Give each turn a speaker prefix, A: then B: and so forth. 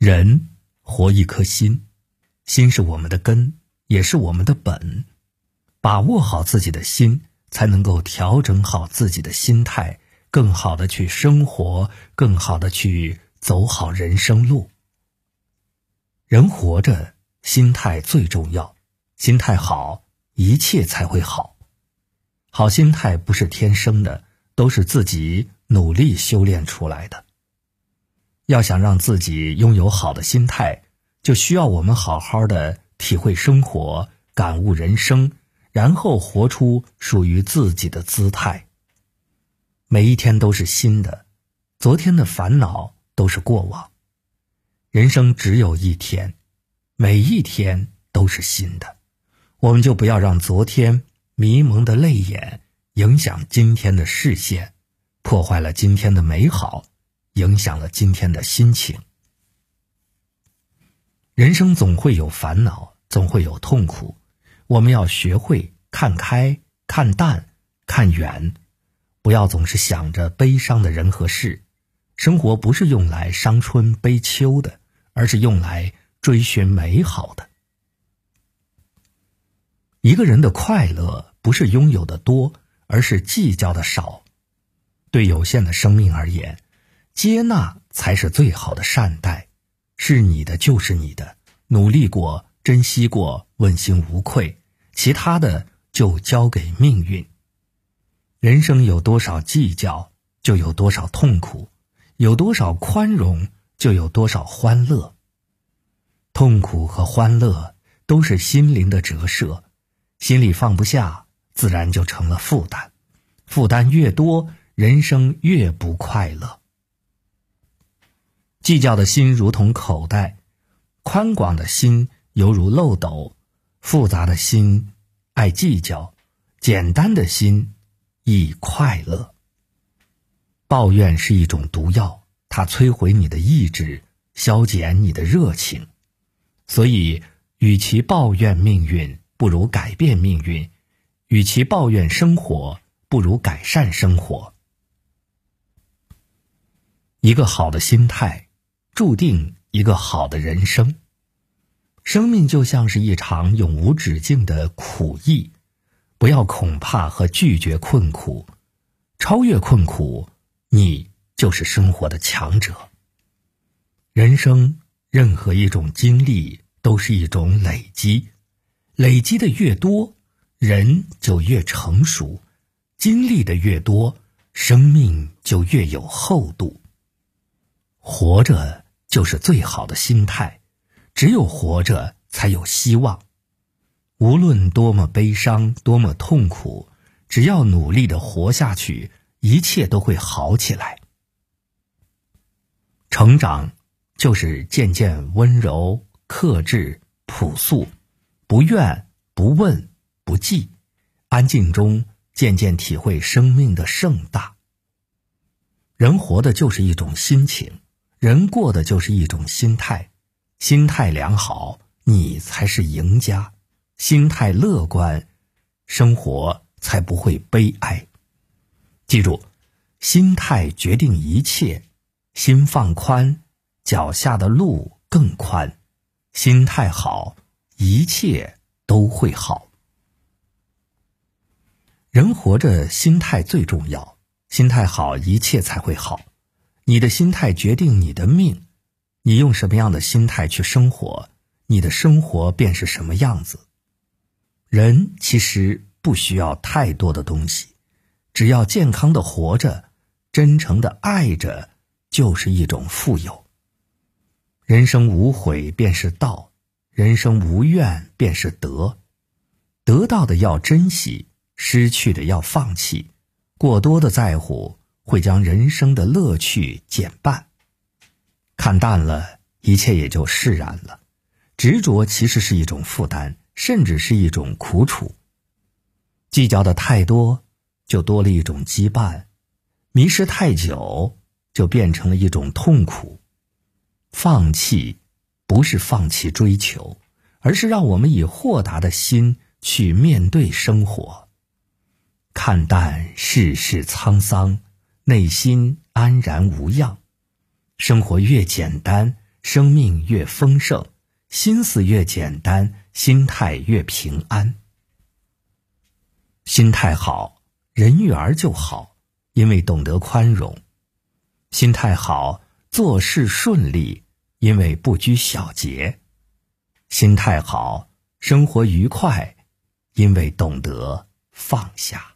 A: 人活一颗心，心是我们的根，也是我们的本。把握好自己的心，才能够调整好自己的心态，更好的去生活，更好的去走好人生路。人活着，心态最重要，心态好，一切才会好。好心态不是天生的，都是自己努力修炼出来的。要想让自己拥有好的心态，就需要我们好好的体会生活、感悟人生，然后活出属于自己的姿态。每一天都是新的，昨天的烦恼都是过往。人生只有一天，每一天都是新的，我们就不要让昨天迷蒙的泪眼影响今天的视线，破坏了今天的美好。影响了今天的心情。人生总会有烦恼，总会有痛苦，我们要学会看开、看淡、看远，不要总是想着悲伤的人和事。生活不是用来伤春悲秋的，而是用来追寻美好的。一个人的快乐不是拥有的多，而是计较的少。对有限的生命而言。接纳才是最好的善待，是你的就是你的，努力过，珍惜过，问心无愧，其他的就交给命运。人生有多少计较，就有多少痛苦；有多少宽容，就有多少欢乐。痛苦和欢乐都是心灵的折射，心里放不下，自然就成了负担。负担越多，人生越不快乐。计较的心如同口袋，宽广的心犹如漏斗；复杂的心爱计较，简单的心易快乐。抱怨是一种毒药，它摧毁你的意志，消减你的热情。所以，与其抱怨命运，不如改变命运；与其抱怨生活，不如改善生活。一个好的心态。注定一个好的人生。生命就像是一场永无止境的苦役，不要恐怕和拒绝困苦，超越困苦，你就是生活的强者。人生任何一种经历都是一种累积，累积的越多，人就越成熟；经历的越多，生命就越有厚度。活着。就是最好的心态，只有活着才有希望。无论多么悲伤，多么痛苦，只要努力的活下去，一切都会好起来。成长就是渐渐温柔、克制、朴素，不怨、不问、不记，安静中渐渐体会生命的盛大。人活的就是一种心情。人过的就是一种心态，心态良好，你才是赢家；心态乐观，生活才不会悲哀。记住，心态决定一切，心放宽，脚下的路更宽；心态好，一切都会好。人活着，心态最重要，心态好，一切才会好。你的心态决定你的命，你用什么样的心态去生活，你的生活便是什么样子。人其实不需要太多的东西，只要健康的活着，真诚的爱着，就是一种富有。人生无悔便是道，人生无怨便是德。得到的要珍惜，失去的要放弃，过多的在乎。会将人生的乐趣减半，看淡了，一切也就释然了。执着其实是一种负担，甚至是一种苦楚。计较的太多，就多了一种羁绊；迷失太久，就变成了一种痛苦。放弃，不是放弃追求，而是让我们以豁达的心去面对生活，看淡世事沧桑。内心安然无恙，生活越简单，生命越丰盛；心思越简单，心态越平安。心态好，人缘就好，因为懂得宽容；心态好，做事顺利，因为不拘小节；心态好，生活愉快，因为懂得放下。